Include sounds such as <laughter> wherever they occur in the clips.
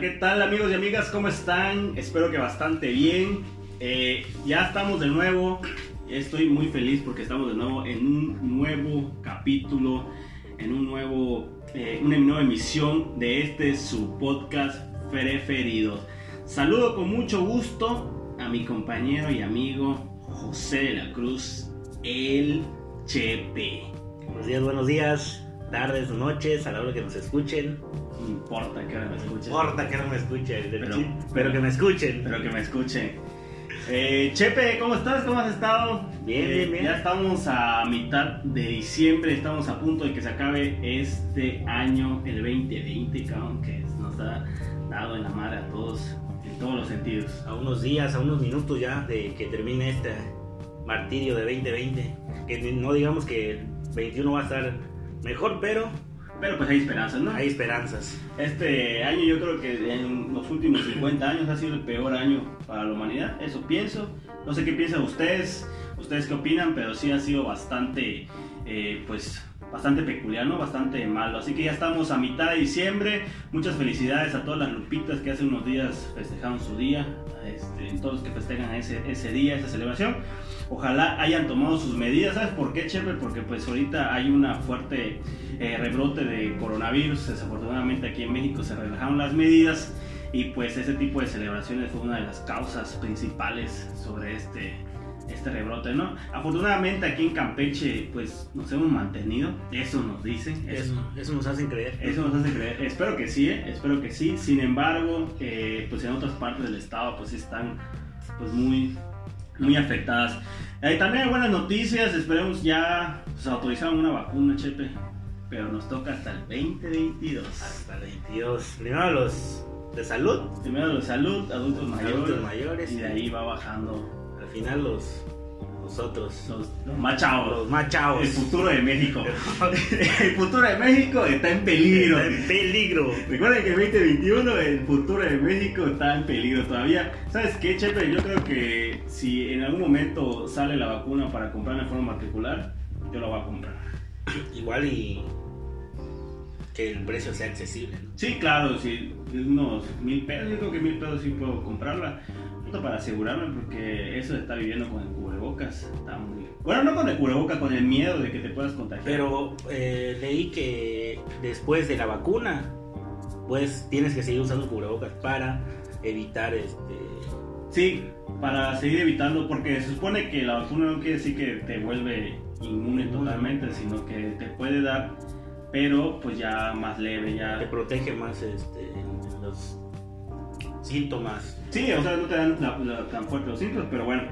¿qué tal amigos y amigas? ¿Cómo están? Espero que bastante bien. Eh, ya estamos de nuevo. Estoy muy feliz porque estamos de nuevo en un nuevo capítulo, en un nuevo, eh, una nueva emisión de este su podcast Preferidos. Saludo con mucho gusto a mi compañero y amigo José de la Cruz, el Chepe. Buenos días, buenos días, tardes, noches, a la hora que nos escuchen. No importa que ahora me escuchen. No importa que no me escuchen, Pero- pero, que me escuchen. Pero que me escuchen. Eh, Chepe, ¿cómo estás? ¿Cómo has estado? Bien, Eh, bien, bien. Ya estamos a mitad de diciembre, estamos a punto de que se acabe este año, el 2020, cabrón, que nos ha dado en la madre a todos, en todos los sentidos. A unos días, a unos minutos ya de que termine este martirio de 2020. Que no digamos que el 21 va a estar mejor, pero Pero pues hay esperanzas, ¿no? hay esperanzas. Este año yo creo que en los últimos 50 años ha sido el peor año para la humanidad, eso pienso. No sé qué piensan ustedes, ustedes qué opinan, pero sí ha sido bastante, eh, pues, bastante peculiar, ¿no? Bastante malo. Así que ya estamos a mitad de diciembre. Muchas felicidades a todas las lupitas que hace unos días festejaron su día, este, todos los que festejan ese, ese día, esa celebración. Ojalá hayan tomado sus medidas, ¿sabes por qué, Chepe? Porque pues ahorita hay una fuerte eh, rebrote de coronavirus. Desafortunadamente aquí en México se relajaron las medidas y pues ese tipo de celebraciones fue una de las causas principales sobre este, este rebrote, ¿no? Afortunadamente aquí en Campeche pues nos hemos mantenido, eso nos dicen, eso, Eso, eso nos hacen creer. eso nos hace creer, espero que sí, ¿eh? espero que sí, sin embargo eh, pues en otras partes del estado pues están pues muy, muy afectadas. Eh, también hay buenas noticias, esperemos ya pues, autorizaron una vacuna, Chepe, pero nos toca hasta el 2022. Hasta el 22. Primero los de salud, Primero los salud, adultos mayores, adultos mayores, y de ahí va bajando al final los, los otros, los, los más chavos. los más chavos. El futuro de México. el <laughs> futuro de México está en peligro. Está en peligro. Recuerden que el 2021 el futuro de México está en peligro todavía. ¿Sabes qué, Chepe? Yo creo que si en algún momento sale la vacuna para comprarla en forma particular, yo la voy a comprar. Igual y que el precio sea accesible. ¿no? Sí, claro, sí, unos mil pesos, yo creo que mil pesos sí puedo comprarla. Justo para asegurarme, porque eso de estar viviendo con el cubrebocas está muy... Bueno, no con el cubrebocas, con el miedo de que te puedas contagiar. Pero eh, leí que después de la vacuna, pues tienes que seguir usando cubrebocas para evitar este. Sí, para seguir evitando, porque se supone que la vacuna no quiere decir que te vuelve inmune totalmente, sino que te puede dar, pero pues ya más leve, te ya... protege más este, los síntomas. Sí, o sea, no te dan la- la- tan fuerte los síntomas, pero bueno.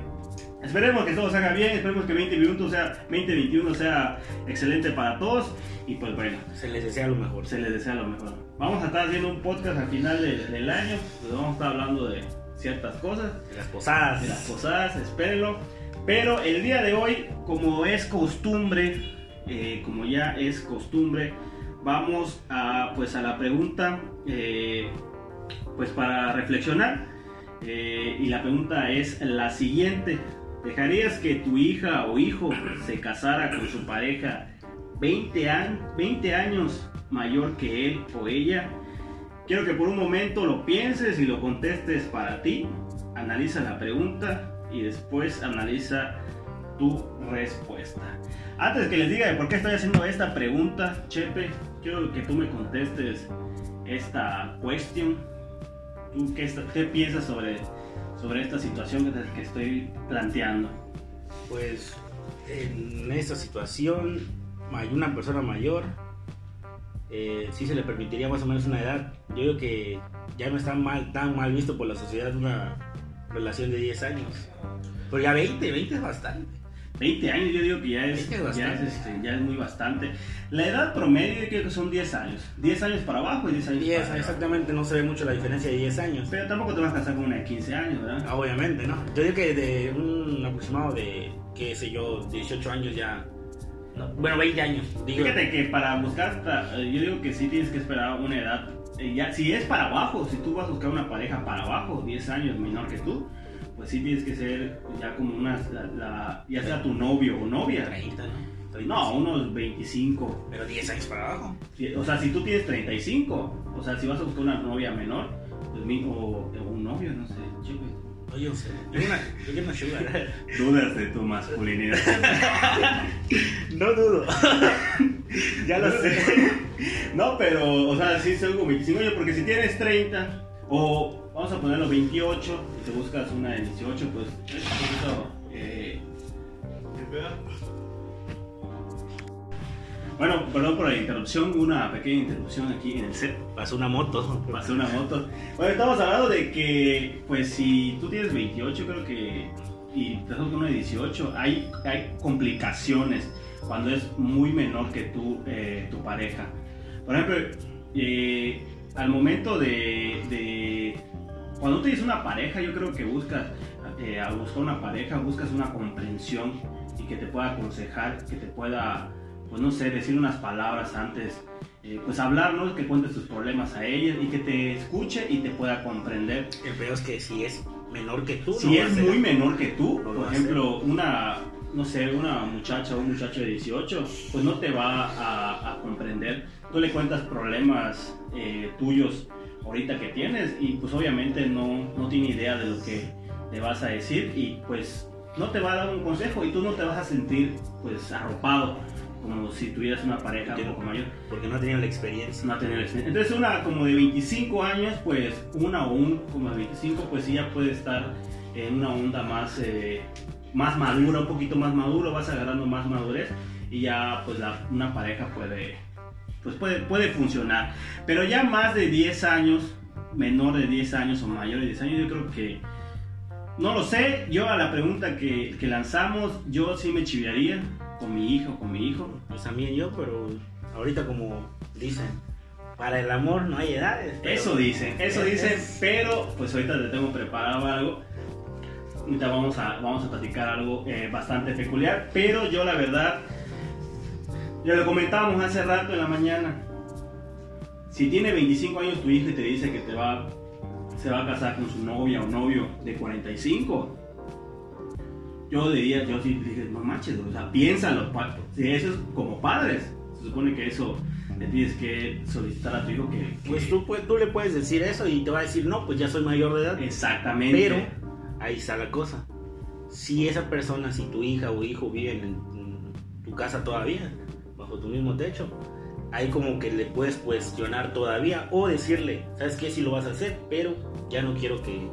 Esperemos que todo salga bien, esperemos que 2021 sea, 2021 sea excelente para todos y pues bueno, Se les desea lo mejor. se les desea lo mejor. Vamos a estar haciendo un podcast al final de- del año, pues vamos a estar hablando de ciertas cosas. De las posadas. de las posadas, espérenlo. Pero el día de hoy, como es costumbre, eh, como ya es costumbre, vamos a pues a la pregunta, eh, pues para reflexionar. Eh, y la pregunta es la siguiente: ¿Dejarías que tu hija o hijo se casara con su pareja 20, an- 20 años mayor que él o ella? Quiero que por un momento lo pienses y lo contestes para ti. Analiza la pregunta y después analiza tu respuesta. Antes que les diga de por qué estoy haciendo esta pregunta, Chepe, quiero que tú me contestes esta cuestión. ¿Tú qué, piensas sobre, sobre esta situación que estoy planteando? Pues en esta situación hay una persona mayor, eh, sí se le permitiría más o menos una edad. Yo creo que ya no está mal, tan mal visto por la sociedad una relación de 10 años. Pero ya 20, 20 es bastante. 20 años yo digo que ya es, 20 es ya es, este, ya es muy bastante. La edad promedio yo creo que son 10 años. 10 años para abajo y 10 años 10, para arriba. exactamente, no se ve mucho la diferencia de 10 años. Pero tampoco te vas a casar con una de 15 años, ¿verdad? Obviamente, ¿no? Yo digo que de un aproximado de, qué sé yo, 18 años ya. no, bueno, 20 años. Digo, Fíjate que para buscar, eh, yo digo que sí tienes que esperar una edad. eh, ya, si es para abajo, si tú vas a buscar una pareja para abajo, 10 años menor que tú, pues sí tienes que ser ya como una, la- la- ya sea tu novio o novia. 30, ¿no? 30, No, unos 25. Pero 10 años para abajo. O sea, si tú tienes 35, o sea, si vas a buscar una novia menor, mi- o, o un novio, no sé. Chepe. Oye, o sea, <laughs> yo una, yo quiero una sugar. Dudas de tu masculinidad. <laughs> No dudo. <laughs> ya lo sé. No, pero, o sea, sí soy como 25 años, porque si tienes 30, o vamos a ponerlo 28, y te buscas una de 18, pues es un poquito. eh, Bueno, perdón por la interrupción, una pequeña interrupción aquí en el set. Pasó una moto. Pasó una moto. Bueno, estamos hablando de que, pues, si tú tienes 28, creo que, y te con una de 18, hay, hay complicaciones cuando es muy menor que tú, eh, tu pareja. Por ejemplo, eh, al momento de, de- Cuando tú tienes una pareja, yo creo que buscas, eh, al buscar una pareja, buscas una comprensión y que te pueda aconsejar, que te pueda, pues no sé, decir unas palabras antes eh, pues hablarnos, que cuentes tus problemas a ella y que te escuche y te pueda comprender. El peor es que si es menor que tú, Si no es muy menor que tú, No por ejemplo, una, no sé, una muchacha o un muchacho de 18, pues no te va a, a comprender. Tú le cuentas problemas eh, tuyos ahorita que tienes y pues obviamente no, no tiene idea de lo que le vas a decir y pues no te va a dar un consejo y tú no te vas a sentir pues arropado como si tuvieras una pareja un poco mayor. Porque no tenían la experiencia. No tener experiencia. Entonces una como de 25 años, pues una o un como de 25, pues sí ya puede estar en una onda más, eh, más madura, un poquito más maduro, vas agarrando más madurez y ya pues la- una pareja puede, pues puede, puede funcionar. Pero ya más de 10 años, menor de 10 años o mayor de 10 años, yo creo que, no lo sé, yo a la pregunta que, que lanzamos, yo sí me chiviaría con mi hijo, con mi hijo. Pues también yo, pero ahorita como dicen, para el amor no hay edades. Eso dicen, eso Es- dicen, es- pero pues ahorita te tengo preparado algo. Ahorita vamos a, vamos a platicar algo eh, bastante peculiar, pero yo la verdad, ya lo comentábamos hace rato en la mañana. Si tiene 25 años tu hijo y te dice que te va, se va a casar con su novia o novio de 45, yo diría, yo sí dije, no manches, o sea, piénsalo, si eso es como padres, se supone que eso le tienes que solicitar a tu hijo que... que- Pues tú, tú le puedes decir eso y te va a decir, no, pues ya soy mayor de edad. Exactamente. Pero ahí está la cosa. Si esa persona, si tu hija o hijo viven en, en tu casa todavía, bajo tu mismo techo, ahí como que le puedes cuestionar todavía o decirle, ¿sabes qué? Si lo vas a hacer, pero ya no quiero que,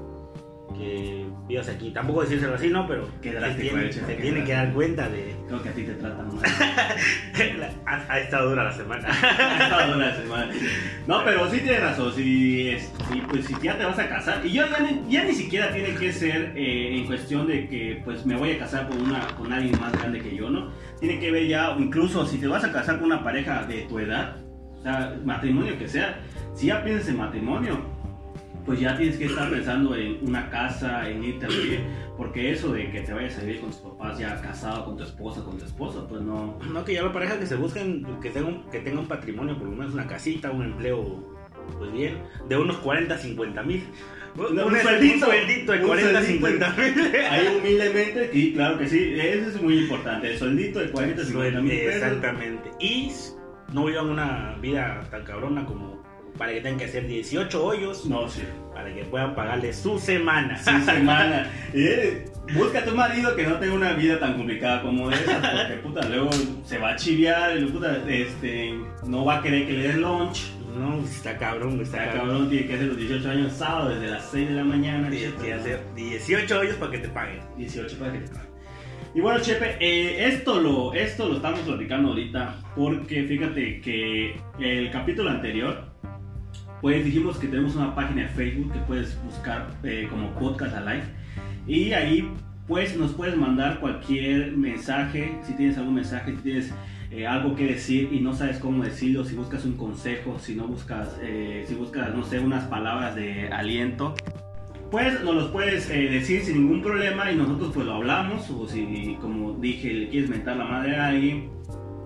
que vivas aquí. Tampoco decírselo así, ¿no? Pero tiene, se tiene que dar cuenta de... <laughs> Creo que a ti te tratan mal. <laughs> ha, ha estado dura la semana. <laughs> Toda una semana. No, pero sí tienes razón. Si, si, pues, si ya te vas a casar, y yo ya ni, ya ni siquiera tiene que ser eh, en cuestión de que pues me voy a casar con, una, con alguien más grande que yo, ¿no? Tiene que ver ya, incluso si te vas a casar con una pareja de tu edad, o sea, matrimonio que sea, si ya piensas en matrimonio, pues ya tienes que estar pensando en una casa, en irte a vivir, porque eso de que te vayas a vivir con tus papás ya casado con tu esposa, con tu esposo, pues no, No, que ya la pareja que se busquen, que tenga, un, que tenga un patrimonio, por lo menos una casita, un empleo, pues bien, de unos 40, 50 mil. Un, No, un un sueldito, de un 40, sueldito. 50 mil. Ahí humildemente, sí, claro que sí, eso es muy importante, el sueldito de 40, 50 mil. Exactamente. Y no vivan una vida tan cabrona como para que tengan que hacer 18 hoyos No, sí, para que puedan pagarle su semana. su <laughs> semana. Eh, busca tu marido que no tenga una vida tan complicada como esa, porque puta, luego se va a chiviar, y puta, este, no va a querer que le des lunch. No, está cabrón, está, Está cabrón. tiene que hacer los 18 años sábado desde las 6 de la mañana. Chepe, que hacer 18 hoyos para que te paguen. 18 para que te paguen. Y bueno, Chepe, eh, esto, lo, esto lo estamos platicando ahorita porque fíjate que el capítulo anterior, pues dijimos que tenemos una página de Facebook que puedes buscar eh, como Podcast Alive y ahí pues nos puedes mandar cualquier mensaje, si tienes algún mensaje, si tienes eh, algo que decir y no sabes cómo decirlo, si buscas un consejo, si no buscas, eh, si buscas, no sé, unas palabras de aliento, pues nos los puedes eh, decir sin ningún problema y nosotros pues lo hablamos o si como dije le quieres mentar la madre a alguien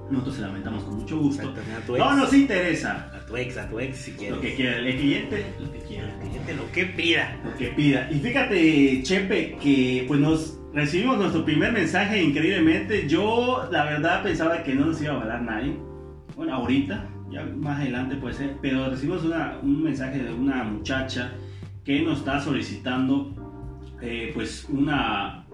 nosotros se la mentamos con mucho gusto. No nos interesa. A tu ex, a tu ex si quieres. lo que quiera el cliente lo que quiera. El cliente lo que pida. lo que pida. Y fíjate Chepe que pues nos recibimos nuestro primer mensaje increíblemente yo la verdad pensaba que no nos iba a hablar nadie bueno ahorita ya más adelante puede ser pero recibimos un mensaje de una muchacha que nos está solicitando eh, pues una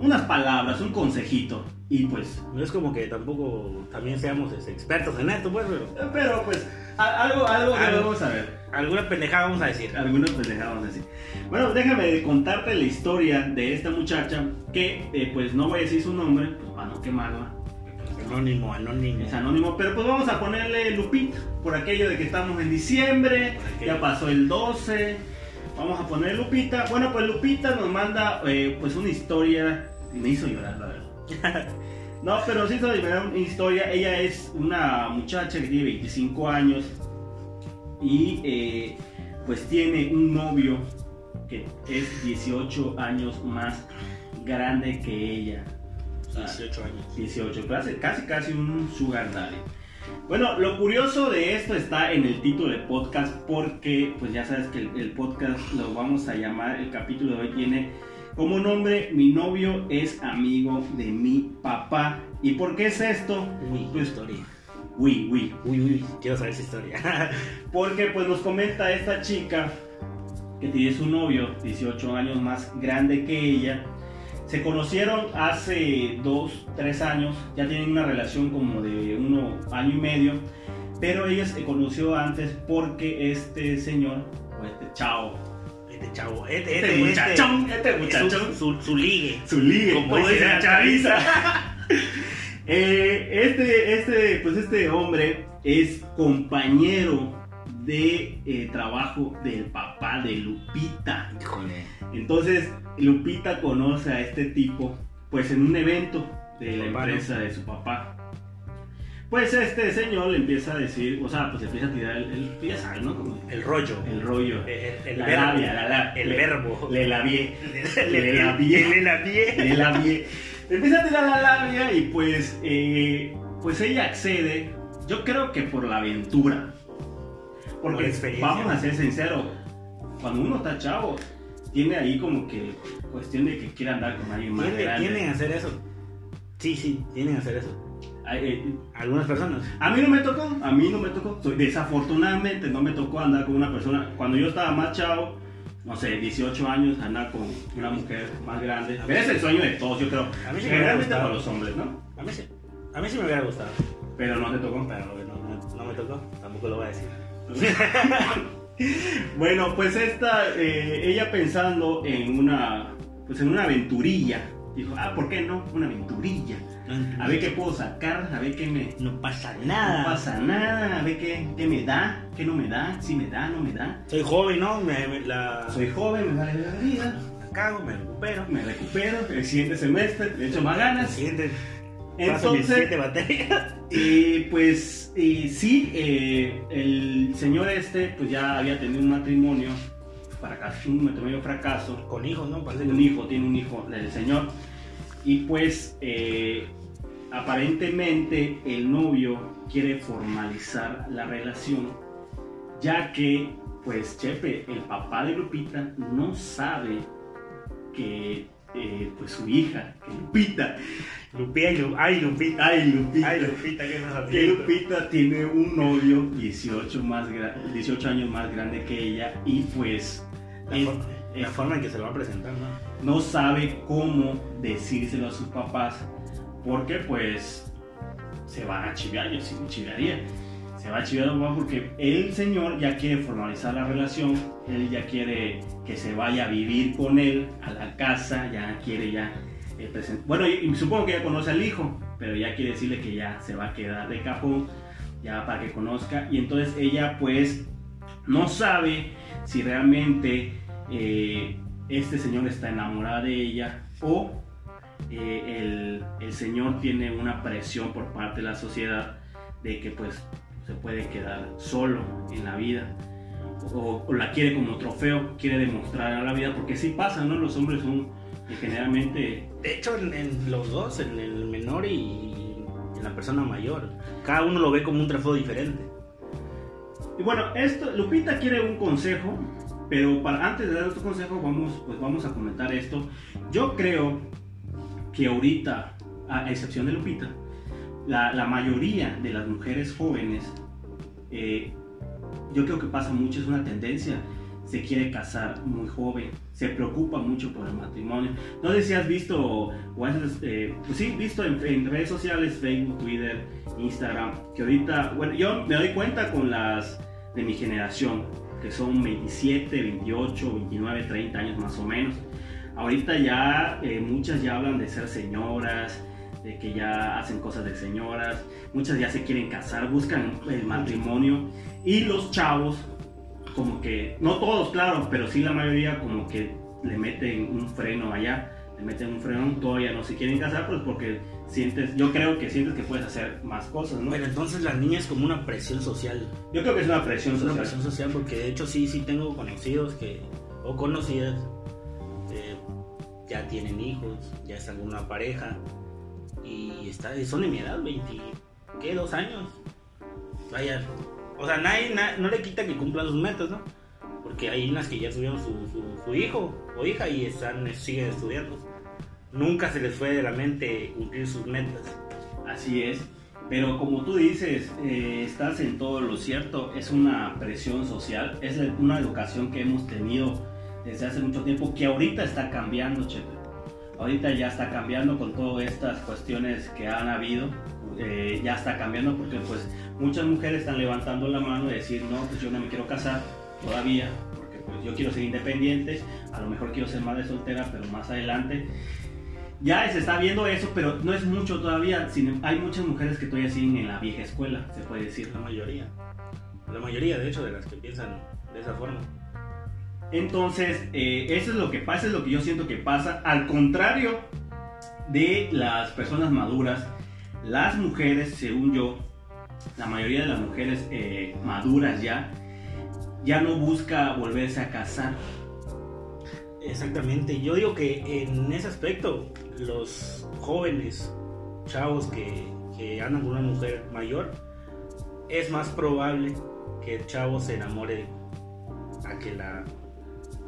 unas palabras, un consejito. Y pues. No es como que tampoco también seamos este, expertos en esto, pues, pero. Pero pues, algo, algo que vamos a ver. Alguna pendejada vamos a decir. Algunas pendejadas vamos a decir. Bueno, déjame contarte la historia de esta muchacha que, eh, pues no voy a decir su nombre, pues para no quemarla. Anónimo, anónimo. Es anónimo, pero pues vamos a ponerle Lupita, por aquello de que estamos en diciembre, ya pasó el 12, vamos a poner Lupita. Bueno, pues Lupita nos manda eh, pues una historia, y me hizo llorar, la verdad. No, pero sí llorar una historia, ella es una muchacha que tiene 25 años y eh, pues tiene un novio que es 18 años más grande que ella. 18 años. 18, casi, casi, casi un sugar daddy. Bueno, lo curioso de esto está en el título del podcast porque pues ya sabes que el, podcast lo vamos a llamar, el capítulo de hoy tiene como nombre Mi novio es amigo de mi papá. ¿Y por qué es esto? Uy, pues, historia. Uy, uy. Uy, uy, quiero saber esa historia. <laughs> porque pues nos comenta esta chica que tiene su novio, 18 años más grande que ella se conocieron hace dos, tres años, ya tienen una relación como de uno año y medio, pero ella se conoció antes porque este señor, o este chavo, este chavo, este, este, este muchachón, este muchachón, su, su, ligue, su ligue, como dice la chaviza. <laughs> eh, este, este, pues este hombre es compañero de eh, trabajo del papá de Lupita. Entonces, Lupita conoce a este tipo, pues en un evento de la empresa de su papá. Pues este señor le empieza a decir, o sea, pues empieza a tirar el, el ¿no? Como el rollo. El rollo. El, la labia, la, el verbo. Le <laughs> labié. Le labié. Le labié. Le labié. Empieza a tirar la labia y pues, eh, pues ella accede, yo creo que por la aventura. Porque vamos a ser sinceros, cuando uno está chavo, tiene ahí como que cuestión de que quiere andar con alguien más ¿Tiene, grande. Tienen que hacer eso. Sí, sí, tienen que hacer eso. Eh, Algunas personas. A mí no me tocó, a mí no me tocó. Desafortunadamente no me tocó andar con una persona. Cuando yo estaba más chavo, no sé, 18 años, andar con una mujer más grande. Es el sueño de todos, yo creo. A mí sí Generalmente para los hombres, ¿no? A mí sí. A mí sí me hubiera gustado. Pero no te tocó. Pero no, no me tocó, tampoco lo voy a decir. <laughs> bueno, pues esta, eh, ella pensando en una, pues en una aventurilla, dijo, ah, ¿por qué no? Una aventurilla. A ver qué puedo sacar, a ver qué me... No pasa nada. No pasa nada, a ver qué, qué me da, qué no me da, si me da, no me da. Soy joven, ¿no? Me, la... Soy joven, me vale la vida. La cago, me recupero. Me recupero, el siguiente semestre le echo más ganas. El siguiente... Entonces, y pues sí, eh, el señor este pues ya había tenido un matrimonio, fracaso, un matrimonio fracaso. Con hijos, ¿no? Parece un hijo, tiene un hijo del señor. Y pues eh, aparentemente el novio quiere formalizar la relación, ya que pues Chepe, el papá de Lupita, no sabe que eh, pues su hija, Lupita. Lupita, ay Lupita, ay Lupita, ay Lupita, que Lupita tiene un novio 18, más 18 años más grande que ella y pues la, forma, en que se lo va a presentar, ¿no? No sabe cómo decírselo a sus papás porque pues se van a chiviar, yo sí me chiviaría se va a chivar porque el señor ya quiere formalizar la relación, él ya quiere que se vaya a vivir con él a la casa, ya quiere ya eh, Bueno, y, supongo que ya conoce al hijo, pero ya quiere decirle que ya se va a quedar de cajón, ya para que conozca. Y entonces ella pues no sabe si realmente eh, este señor está enamorada de ella o eh, el, el señor tiene una presión por parte de la sociedad de que pues se puede quedar solo en la vida o, la quiere como trofeo, quiere demostrar a la vida, porque sí pasa, ¿no? Los hombres son generalmente... De hecho, en, los dos, en el menor y en la persona mayor, cada uno lo ve como un trofeo diferente. Y bueno, esto, Lupita quiere un consejo, pero para, antes de dar este consejo vamos, pues vamos a comentar esto. Yo creo que ahorita, a excepción de Lupita, la, mayoría de las mujeres jóvenes, eh, yo creo que pasa mucho, es una tendencia se quiere casar muy joven, se preocupa mucho por el matrimonio. No sé si has visto, o has, eh, pues sí, visto en, en, redes sociales, Facebook, Twitter, Instagram, que ahorita, bueno, yo me doy cuenta con las de mi generación, que son 27, 28, 29, 30 años más o menos. Ahorita ya eh, muchas ya hablan de ser señoras, de que ya hacen cosas de señoras, muchas ya se quieren casar, buscan el matrimonio y los chavos como que, no todos claro, pero sí la mayoría como que le meten un freno allá, le meten un freno, todavía no se quieren casar pues porque sientes, yo creo que sientes que puedes hacer más cosas, ¿no? Pero entonces la niña es como una presión social. Yo creo que es una presión social. Una presión social porque de hecho sí, sí tengo conocidos que, o conocidas, eh, ya tienen hijos, ya están con una pareja y está, son de mi edad, 20, ¿qué? Dos años. Vaya, o sea, nadie, no le quita que cumplan sus metas, ¿no? Porque hay unas que ya tuvieron su, su, hijo o hija y están, siguen estudiando. Nunca se les fue de la mente cumplir sus metas. Así es. Pero como tú dices, eh, estás en todo lo cierto, es una presión social, es una educación que hemos tenido desde hace mucho tiempo que ahorita está cambiando, Chepe. Ahorita ya está cambiando con todas estas cuestiones que han habido, eh, ya está cambiando porque pues muchas mujeres están levantando la mano y decir, no, pues yo no me quiero casar todavía, porque pues yo quiero ser independiente, a lo mejor quiero ser madre soltera, pero más adelante. Ya se está viendo eso, pero no es mucho todavía. Hay muchas mujeres que todavía siguen en la vieja escuela, se puede decir. La mayoría. La mayoría, de hecho, de las que piensan de esa forma. Entonces, eh, eso es lo que pasa, es lo que yo siento que pasa. Al contrario de las personas maduras, las mujeres, según yo, la mayoría de las mujeres eh, maduras ya, ya no busca volverse a casar. Exactamente, yo digo que en ese aspecto los jóvenes, chavos que, que andan con una mujer mayor, es más probable que el chavo se enamore a que la,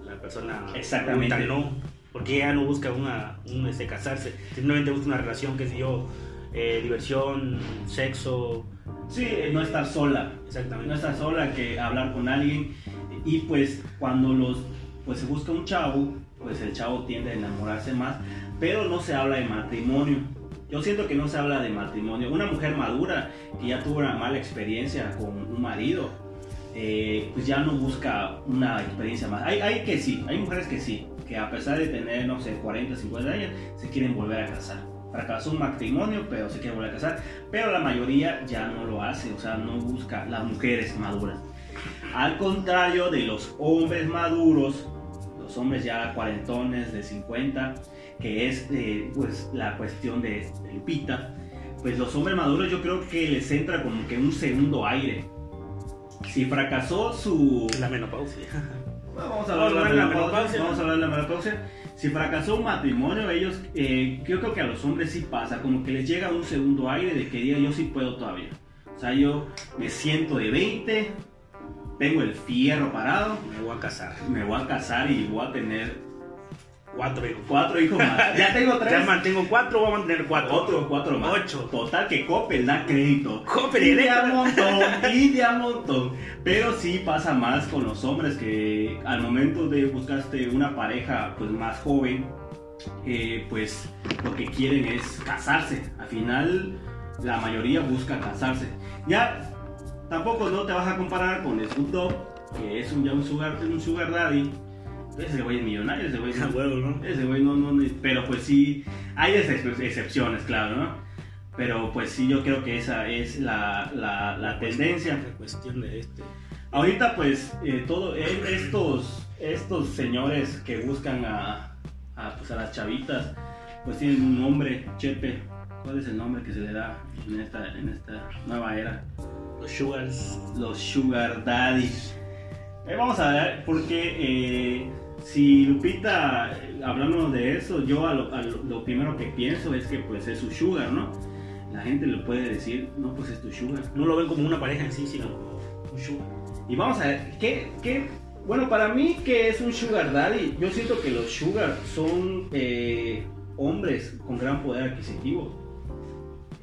la persona Exactamente. no, porque ella no busca una, un, este, casarse, simplemente busca una relación, que sé yo, eh, diversión, sexo. Sí, no estar sola. Exactamente. No estar sola, que hablar con alguien. Y pues cuando los, pues se busca un chavo, pues el chavo tiende a enamorarse más, pero no se habla de matrimonio. Yo siento que no se habla de matrimonio. Una mujer madura que ya tuvo una mala experiencia con un marido, eh, pues ya no busca una experiencia más. Hay, hay que sí, hay mujeres que sí, que a pesar de tener, no sé, 40, 50 años, se quieren volver a casar fracasó un matrimonio, pero se quiere volver a casar. Pero la mayoría ya no lo hace, o sea, no busca las mujeres maduras. Al contrario de los hombres maduros, los hombres ya cuarentones de 50, que es eh, pues la cuestión de, del pita, pues los hombres maduros yo creo que les entra como que un segundo aire. Si fracasó su... La menopausia. Vamos a hablar de la menopausia. Vamos a hablar de la menopausia si fracasó un matrimonio, ellos, eh, yo creo que a los hombres sí pasa, como que les llega un segundo aire de que diga yo sí puedo todavía. O sea, yo me siento de 20, tengo el fierro parado. Me voy a casar. Me voy a casar y voy a tener Cuatro hijos. Cuatro hijos más. <laughs> Ya tengo tres. Ya mantengo cuatro, voy a mantener cuatro. Otro, cuatro más. Ocho. Total que Coppel da crédito. Coppel y de a montón, y de a montón. Pero sí pasa más con los hombres que al momento de buscaste una pareja pues más joven, eh, pues lo que quieren es casarse. Al final la mayoría busca casarse. Ya tampoco no te vas a comparar con el Snoop que es un, ya un sugar, un sugar daddy ese güey es millonario, ese güey <laughs> no, ¿no? Ese güey no, no, pero pues sí, hay excepciones, claro, ¿no? Pero pues sí, yo creo que esa es la, la, la tendencia. La cuestión de este. Ahorita pues eh, todo, eh, estos, estos señores que buscan a, a, pues, a las chavitas, pues tienen un nombre, Chepe. ¿Cuál es el nombre que se le da en esta, en esta nueva era? Los sugars. Los sugar daddies. Eh, vamos a ver, porque si Lupita, hablando de eso, yo a lo, primero que pienso es que pues es su sugar, ¿no? La gente le puede decir, no, pues es tu sugar. No lo ven como una pareja en sí, sino un sugar. Y vamos a ver, ¿qué, qué bueno, para mí, ¿qué es un sugar daddy? Yo siento que los sugar son eh, hombres con gran poder adquisitivo.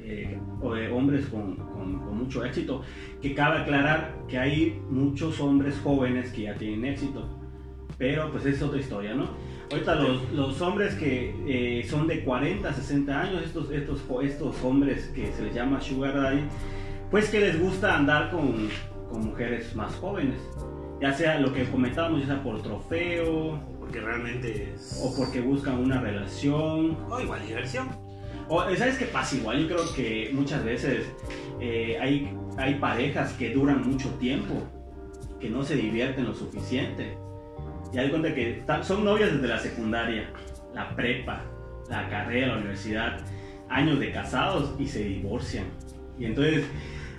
Eh, o de hombres con, con, mucho éxito. Que cabe aclarar que hay muchos hombres jóvenes que ya tienen éxito Pero pues es otra historia, ¿no? Ahorita los, los hombres que eh, son de 40, 60 años, estos, estos, estos hombres que se les llama Sugar Daddy, pues que les gusta andar con, con mujeres más jóvenes. Ya sea lo que comentábamos, ya sea por trofeo, Porque realmente es... o porque buscan una relación, O igual diversión. o, ¿Sabes qué pasa igual? Yo creo que muchas veces eh, hay, hay parejas que duran mucho tiempo, que no se divierten lo suficiente. Y hay cuenta que son novias desde la secundaria, la prepa, la carrera, la universidad, años de casados y se divorcian. Y entonces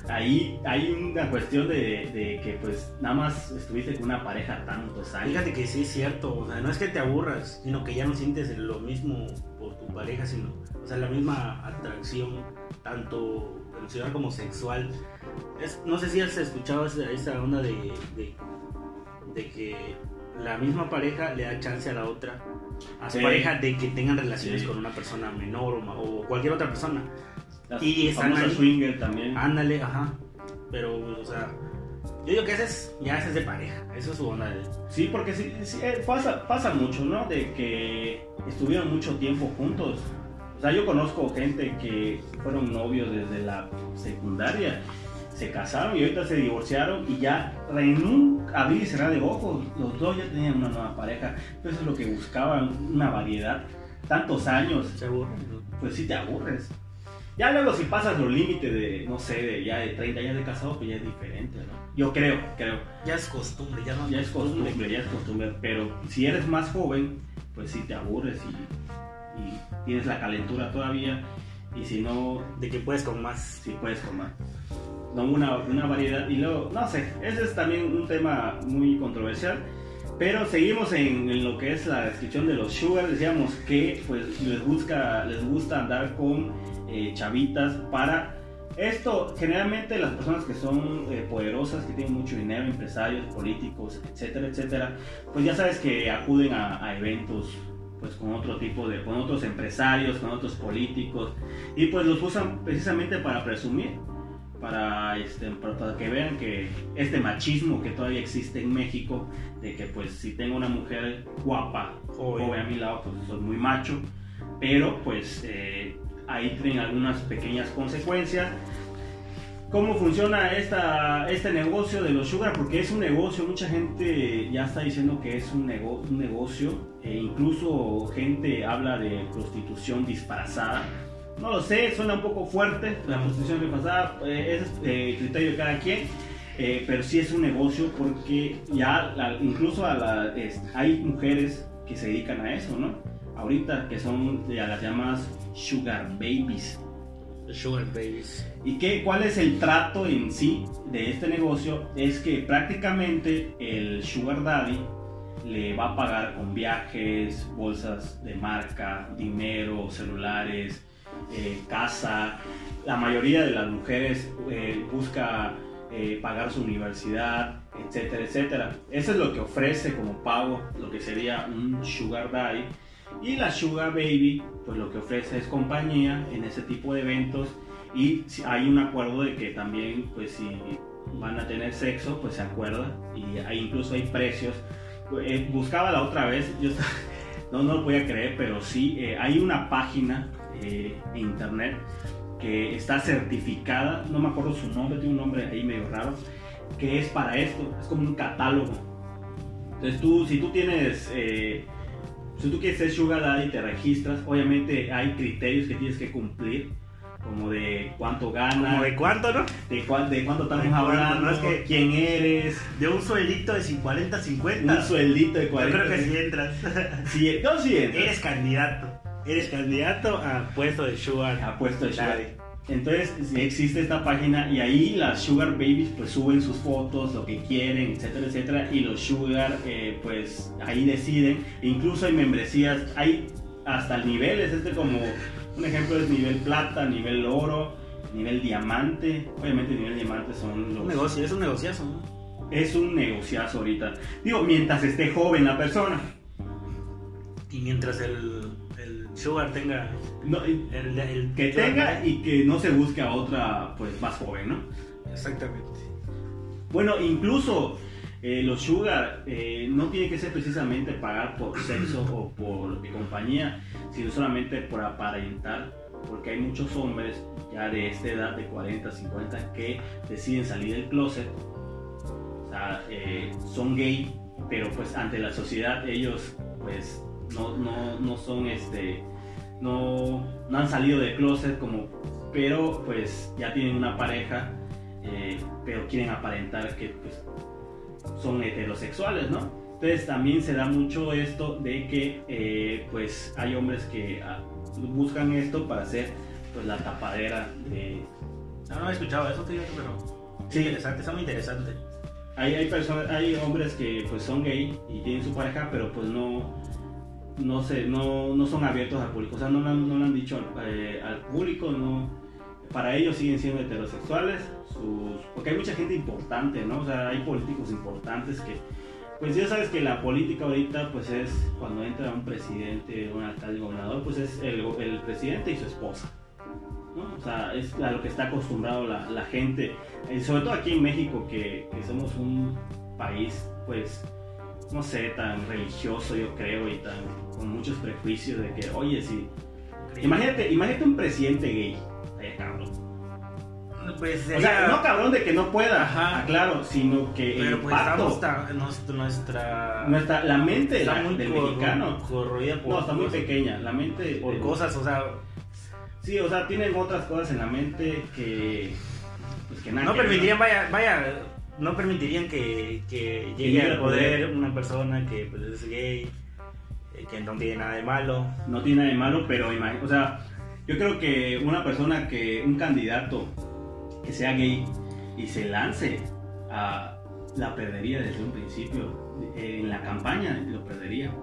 ahí hay una cuestión de, que pues nada más estuviste con una pareja tantos años. Fíjate que sí es cierto, o sea, no es que te aburras, sino que ya no sientes lo mismo por tu pareja, sino, o sea, la misma atracción, tanto emocional como sexual. No sé si has escuchado esa, esa onda de, de que la misma pareja le da chance a la otra, a su Sí. pareja, de que tengan relaciones Sí. con una persona menor o, o cualquier otra persona. Las Y ahí. swinger también. Ándale, ajá. Pero, o sea, yo digo que ese es, ya ese es de pareja, eso es su onda de... Sí, porque sí, sí, eh, pasa, pasa mucho, ¿no? De que estuvieron mucho tiempo juntos. O sea, yo conozco gente que fueron novios desde la secundaria, se casaron y ahorita se divorciaron y ya en un abrir y cerrar de ojos, los dos ya tenían una nueva pareja. Eso es lo que buscaban, una variedad. Tantos años, Se aburren, pues sí te aburres. Ya luego si pasas los límites de, no sé, de ya de 30 años de casado, pues ya es diferente, ¿no? Yo creo, creo. Ya es costumbre, ya no Ya es costumbre, ya es costumbre, pero si eres más joven, pues sí te aburres y, y tienes la calentura todavía, y si no, De que puedes con más. sí puedes tomar. No, una, una variedad, y luego, no sé, ese es también un tema muy controversial, pero seguimos en, en lo que es la descripción de los sugar, decíamos que pues les, busca, les gusta andar con eh, chavitas para esto, generalmente las personas que son eh, poderosas, que tienen mucho dinero, empresarios, políticos, etcétera, etcétera, pues ya sabes que acuden a, a eventos pues con otro tipo de, con otros empresarios, con otros políticos, y pues los usan precisamente para presumir, para, este, para, que vean que este machismo que todavía existe en México, de que pues si tengo una mujer guapa, Joven. joven a mi lado, pues soy muy macho, pero pues eh, ahí tienen algunas pequeñas consecuencias. ¿Cómo funciona esta, este negocio de los sugar? Porque es un negocio, mucha gente ya está diciendo que es un, nego- un negocio, e incluso gente habla de prostitución disfrazada. No lo sé, suena un poco fuerte, la prostitución disfrazada, eh, es eh, criterio de cada quien, eh, pero sí es un negocio porque ya la- incluso a la- es- hay mujeres que se dedican a eso, ¿no? Ahorita que son a las llamadas sugar babies. Sugar babies. ¿Y qué, cuál es el trato en sí de este negocio? Es que prácticamente el Sugar Daddy le va a pagar con viajes, bolsas de marca, dinero, celulares, eh, casa. La mayoría de las mujeres eh, busca eh, pagar su universidad, etcétera, etcétera. Eso es lo que ofrece como pago, lo que sería un Sugar Daddy. Y la Sugar Baby, pues lo que ofrece es compañía en ese tipo de eventos y hay un acuerdo de que también, pues si van a tener sexo, pues se acuerda y hay, incluso hay precios. Eh, buscaba la otra vez, yo <laughs> estaba- no, no lo podía creer, pero sí, eh, hay una página eh, en internet que está certificada, no me acuerdo su nombre, tiene un nombre ahí medio raro, que es para esto, es como un catálogo. Entonces tú, si tú tienes, eh, si tú quieres ser Sugar Daddy, te registras, obviamente hay criterios que tienes que cumplir, como de cuánto ganas, ¿Como de cuánto, no? de, cuán- de cuánto estamos De hablando, no es que- quién eres, De un sueldito de 40, 50. un sueldito de Yo 40. creo que sí entras. <laughs> Sí, no, sí entras. Eres candidato. Eres candidato a puesto de Sugar. ha puesto el sugar. Entonces existe esta página y ahí las sugar babies pues suben sus fotos, lo que quieren, etcétera, etcétera. Y los sugar eh, pues ahí deciden. Incluso hay membresías, hay hasta niveles, este como un ejemplo es nivel plata, nivel oro, nivel diamante. Obviamente nivel diamante son los... Un negocio, es un negociazo, ¿no? Es un negociazo ahorita. Digo, mientras esté joven la persona. Y mientras el, el Sugar tenga. No, El, el que tenga y que no se busque a otra pues más joven, ¿no? Exactamente. Bueno, incluso eh, los sugar eh, no tiene que ser precisamente pagar por sexo o por compañía, sino solamente por aparentar, porque hay muchos hombres ya de esta edad, de 40, 50, que deciden salir del closet, o sea, eh, son gay, pero pues ante la sociedad ellos pues no, no, no son este, no, no han salido del closet como, pero pues ya tienen una pareja, pero quieren aparentar que pues, son heterosexuales, ¿no? Entonces también se da mucho esto de que eh, pues hay hombres que ah, buscan esto para hacer pues la tapadera de... No, no he escuchado eso, pero sí. interesante, está muy interesante. Hay, hay, personas, hay hombres que pues son gay y tienen su pareja, pero pues no, no, sé, no, no son abiertos al público, o sea, no, no, lo han dicho eh, al público, no, para ellos siguen siendo heterosexuales, porque hay mucha gente importante, ¿no? O sea, hay políticos importantes que, pues ya sabes que la política ahorita, pues es cuando entra un presidente, un alcalde, gobernador, pues es el, el presidente y su esposa. ¿no? O sea, es a lo que está acostumbrado la, la gente, y sobre todo aquí en México, que, que, somos un país, pues, no sé, tan religioso, yo creo, y tan con muchos prejuicios de que, oye, si. Imagínate, imagínate un presidente gay, eh, cabrón pues O sea, no cabrón de que no pueda, Ajá. claro, sino que Pero el pues nuestra, nuestra... La mente está muy del mexicano. Corroída por no, está muy pequeña. La mente... Por cosas, o sea... Sí, o sea, tienen otras cosas en la mente que... Pues que nada no permitirían, vaya, vaya... No permitirían que, que llegue al poder, una persona que pues, es gay, eh, que no tiene nada de malo. No tiene nada de malo, pero o sea, yo creo que una persona que, un candidato que sea gay y se lance a la perdería desde un principio. En la campaña lo perdería.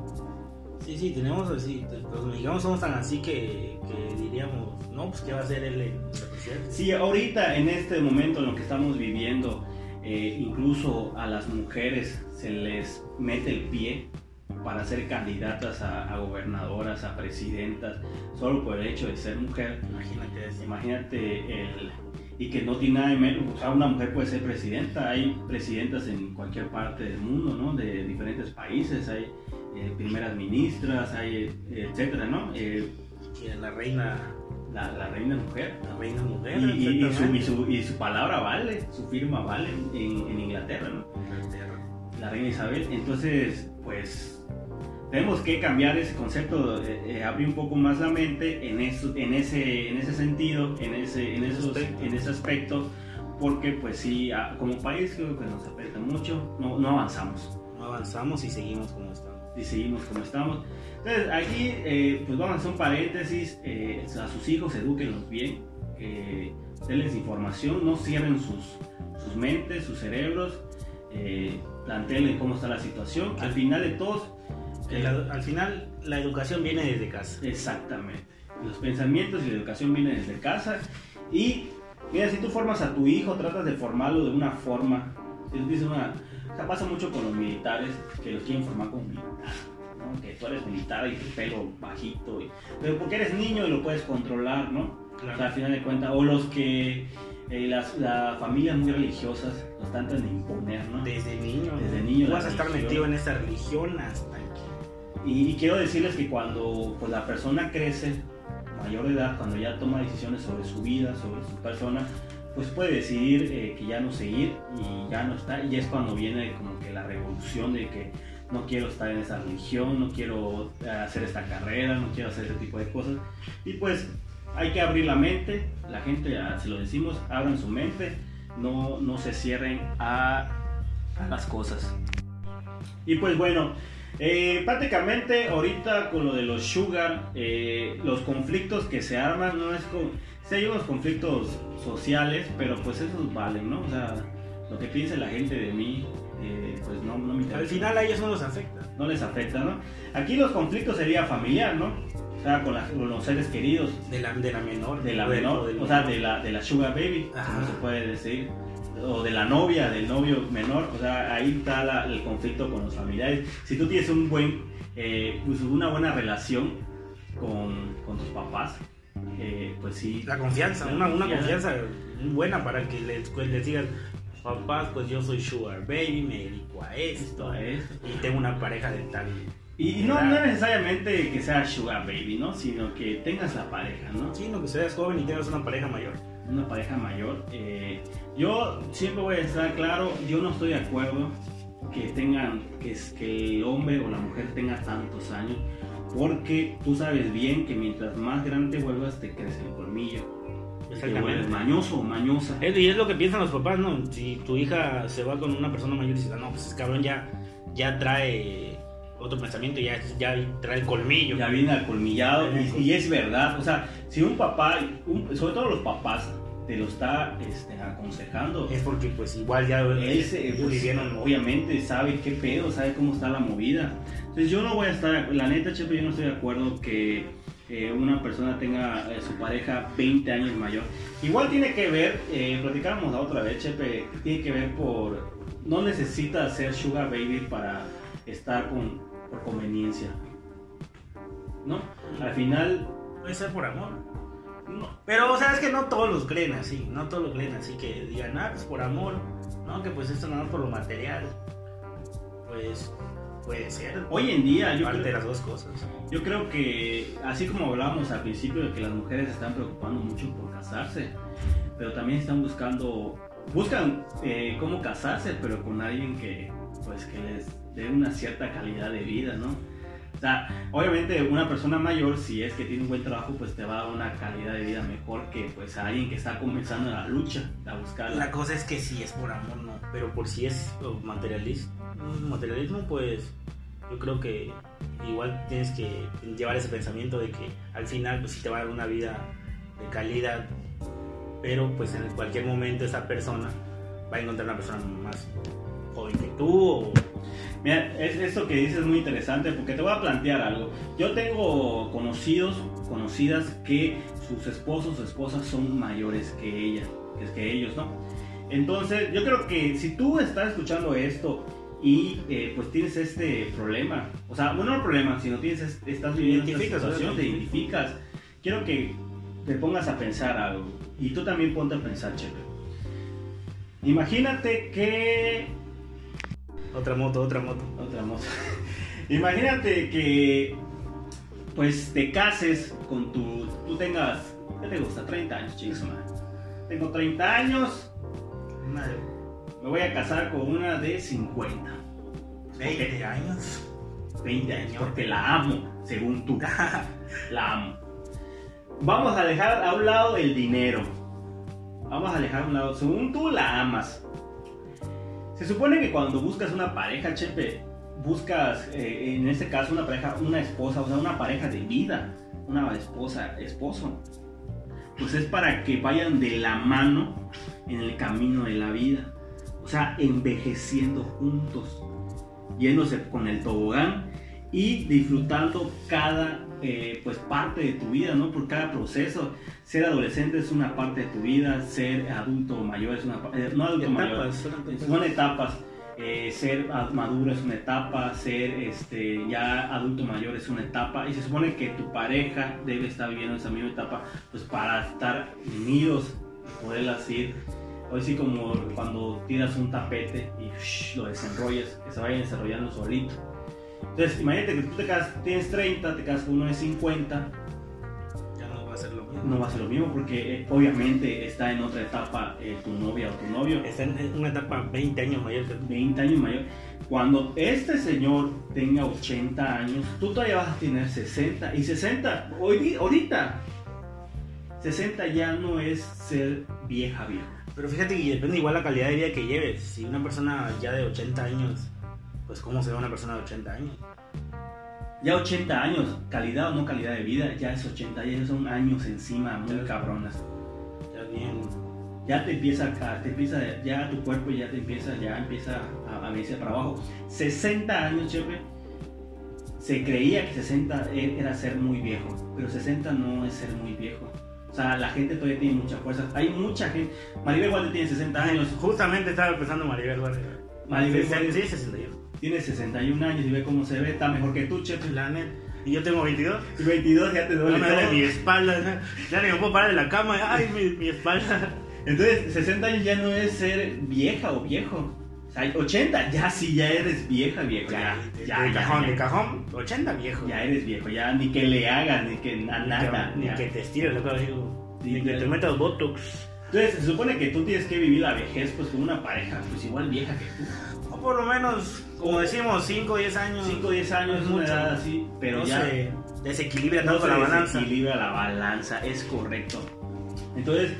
Sí, sí, tenemos así, los mexicanos somos tan así que, diríamos, no, pues qué va a hacer él en la Sí, ahorita en este momento en lo que estamos viviendo, eh, incluso a las mujeres se les mete el pie para ser candidatas a, gobernadoras, a presidentas, solo por el hecho de ser mujer. Imagínate, imagínate el, y que no tiene nada de menos, o sea, una mujer puede ser presidenta, hay presidentas en cualquier parte del mundo, ¿no? De diferentes países, hay eh, primeras ministras, hay etcétera, ¿no? Eh, la reina la, la, reina mujer. La reina mujer. Y, y, su, y, su, y, su, palabra vale, su firma vale en, en Inglaterra, ¿no? Inglaterra. La reina Isabel. Entonces, pues tenemos que cambiar ese concepto, eh, eh, abrir un poco más la mente en, eso, en, ese, en ese sentido, en ese, en, esos, en ese aspecto, porque pues sí, como país creo que nos afecta mucho, no, no avanzamos. No avanzamos y seguimos como estamos. Y seguimos como estamos. Entonces aquí eh, pues vamos a hacer un paréntesis, a sus hijos edúquenlos bien, denles información, no cierren sus, sus mentes, sus cerebros, eh, planteenles cómo está la situación. Al final de todos al final la educación viene desde casa. Exactamente. Los pensamientos y la educación vienen desde casa. Y mira, si tú formas a tu hijo, tratas de formarlo de una forma. Dice una, o pasa mucho con los militares que los quieren formar como militar. Que tú eres militar y tu pelo bajito. pero porque eres niño y lo puedes controlar, ¿no? O sea, al final de cuentas. O los que eh, las, familias muy religiosas los tratan de imponer, ¿no? Desde niño. Desde niño. Vas a estar metido en esa religión hasta y, quiero decirles que cuando pues, la persona crece, mayor de edad, cuando ya toma decisiones sobre su vida, sobre su persona, pues puede decidir eh, que ya no seguir y ya no está. Y es cuando viene como que la revolución de que no quiero estar en esa religión, no quiero hacer esta carrera, no quiero hacer ese tipo de cosas. Y pues hay que abrir la mente, la gente, se lo decimos, abran su mente, no, no se cierren a, a las cosas. Y pues bueno, eh, prácticamente ahorita con lo de los sugar, eh, los conflictos que se arman no es con... Sí hay unos conflictos sociales, pero pues esos valen, ¿no? O sea, lo que piense la gente de mí, eh, pues no, no me interesa. Al final a ellos no los afecta. No les afecta, ¿no? Aquí los conflictos sería familiar, ¿no? O sea, con, los seres queridos. De la, de la menor. De la menor, o sea, de la, de la sugar baby, como se puede decir o de la novia, del novio menor, o sea, ahí está el conflicto con los familiares. Si tú tienes un buen, eh, pues una buena relación con, con tus papás, eh, pues sí. La confianza, una, una confianza buena para que les, les digas, papás, pues yo soy Sugar Baby, me dedico a esto, a esto, y tengo una pareja de tal. Y no, no necesariamente que sea Sugar Baby, ¿no? Sino que tengas la pareja, ¿no? Sí, no que seas joven y tengas una pareja mayor. Una pareja mayor. Eh, yo siempre voy a estar claro, yo no estoy de acuerdo que tengan, que, que el hombre o la mujer tenga tantos años, porque tú sabes bien que mientras más grande vuelvas te crece el colmillo. Exactamente. mañoso o mañosa. Y es lo que piensan los papás, ¿no? Si tu hija se va con una persona mayor y dices, ah, no, pues ese cabrón ya, ya trae otro pensamiento, ya, ya trae el colmillo. Ya viene al colmillado y, es verdad. O sea, si un papá, sobre todo los papás, te lo está este, aconsejando. Es porque pues igual ya él pues, obviamente sabe qué pedo, sabe cómo está la movida. Entonces yo no voy a estar, la neta, Chepe, yo no estoy de acuerdo que una persona tenga eh, su pareja 20 años mayor. Igual tiene que ver, eh, platicábamos la otra vez, Chepe, tiene que ver por, no necesita ser sugar baby para estar con, por conveniencia. ¿No? Al final... Puede ser por amor. No. Pero, o sea, es que no todos los creen así, no todos los creen así, que digan, ah, pues por amor, ¿no? Que pues esto no es por lo material. Pues Puede ser. Hoy en día, yo creo, de las dos cosas. Yo creo que, así como hablábamos al principio de que las mujeres se están preocupando mucho por casarse, pero también están buscando, buscan eh, cómo casarse, pero con alguien que, pues, que les dé una cierta calidad de vida, ¿no? O sea, obviamente una persona mayor, si es que tiene un buen trabajo, pues te va a dar una calidad de vida mejor que pues a alguien que está comenzando la lucha, a buscar. La cosa es que si es por amor, no, pero por si es materialismo, materialismo, pues yo creo que igual tienes que llevar ese pensamiento de que al final pues sí te va a dar una vida de calidad, pero pues en cualquier momento esa persona va a encontrar una persona más joven que tú Mira, es, esto que dices es muy interesante porque te voy a plantear algo. Yo tengo conocidos, conocidas que sus esposos o esposas son mayores que ella, que, es que ellos, ¿no? Entonces, yo creo que si tú estás escuchando esto y eh, pues tienes este problema, o sea, bueno, no el problema, sino tienes, estás viviendo esta situación, te identificas, quiero que te pongas a pensar algo y tú también ponte a pensar, Chepe. Imagínate que... Otra moto, otra moto. Otra moto. <laughs> Imagínate que pues te cases con tu... Tú tengas... ¿Qué te gusta? 30 años, chicos, Tengo 30 años. Madre me voy a casar con una de 50. 20 años. 20 años, porque la amo, según tú. <laughs> la amo. Vamos a dejar a un lado el dinero. Vamos a dejar a un lado, según tú la amas. Se supone que cuando buscas una pareja, Chepe, buscas, eh, en este caso, una pareja, una esposa, o sea, una pareja de vida, una esposa, esposo. Pues es para que vayan de la mano en el camino de la vida o sea, envejeciendo juntos, yéndose con el tobogán y disfrutando cada eh, pues parte de tu vida, ¿no? Por cada proceso. Ser adolescente es una parte de tu vida, ser adulto mayor es una parte, eh, no adulto mayor, son etapas. Eh, ser maduro es una etapa, ser este, ya adulto mayor es una etapa y se supone que tu pareja debe estar viviendo esa misma etapa pues para estar unidos, poder ir Hoy sí como cuando tiras un tapete y lo desenrollas, que se vaya desarrollando solito. Entonces, imagínate que tú te casas, tienes 30, te casas con uno de 50. Ya no va a ser lo mismo. No va a ser lo mismo porque eh, obviamente está en otra etapa eh, tu novia o tu novio. Está en una etapa 20 años mayor. 20 años mayor. Cuando este señor tenga 80 años, tú todavía vas a tener 60. Y 60, hoy, ahorita, 60 ya no es ser vieja vieja. Pero fíjate que depende igual la calidad de vida que lleves. Si una persona ya de 80 años, pues cómo se ve una persona de 80 años. Ya 80 años, calidad o no calidad de vida, ya es 80 años, son años encima muy cabronas. Ya bien. Ya te empieza, a, te empieza, ya tu cuerpo ya te empieza, ya empieza a, a verse para abajo. 60 años, chepe. Se creía que 60 era ser muy viejo, pero 60 no es ser muy viejo. O sea, la gente todavía tiene mucha fuerza. Hay mucha gente. Maribel Guardia tiene 60 años. Justamente estaba pensando Maribel Guardia. Maribel Guardia. Sí, 61. Tiene 61 años y ve cómo se ve. Está mejor que tú, Chepe. La. Y yo tengo 22. Y 22 ya te duele. No me duele mi espalda. Ya ni me puedo parar de la cama. Ay, mi, mi espalda. Entonces, 60 años ya no es ser vieja o viejo. O sea, 80, ya sí, ya eres vieja, viejo. Ya, de, ya, de ya, cajón, de cajón, 80 viejo. Ya eres viejo, ya ni que le hagas, ni que na- Ni que- nada. Ni que te estires, digo. Ni que te metas botox. Entonces, se supone que tú tienes que vivir la vejez pues con una pareja, pues igual vieja que tú. O por lo menos, como decimos, 5 o 10 años. 5 o 10 años es una edad así, pero no ya se desequilibra no tanto se la balanza. desequilibra la balanza, es correcto. Entonces,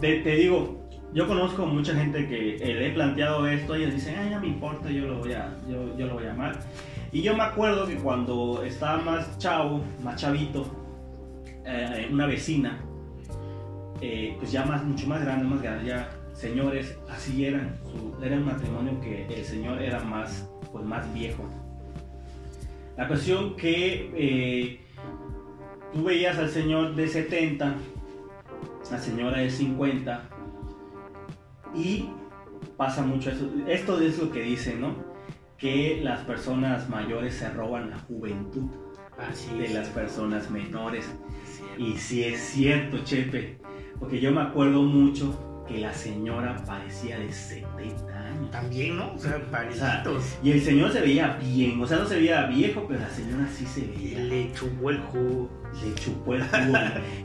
te, te digo, yo conozco mucha gente que eh, le he planteado esto y ellos dicen, ay, no me importa, yo lo voy a, yo, yo lo voy a amar. Y yo me acuerdo que cuando estaba más chavo, más chavito, eh, una vecina, eh, pues ya más, mucho más grande, más grande, ya señores, así eran, su- era un matrimonio que el señor era más, pues más viejo. La cuestión que eh, tú veías al señor de 70, la señora de 50, y pasa mucho eso. Esto es lo que dicen, ¿no? Que las personas mayores se roban la juventud Así de es. las personas menores. Y sí es cierto, Chepe, porque yo me acuerdo mucho que la señora parecía de 70 años. También, ¿no? O sea, O sea, y el señor se veía bien, o sea, no se veía viejo, pero la señora sí se veía. le chupó el jugo. Le chupó el jugo.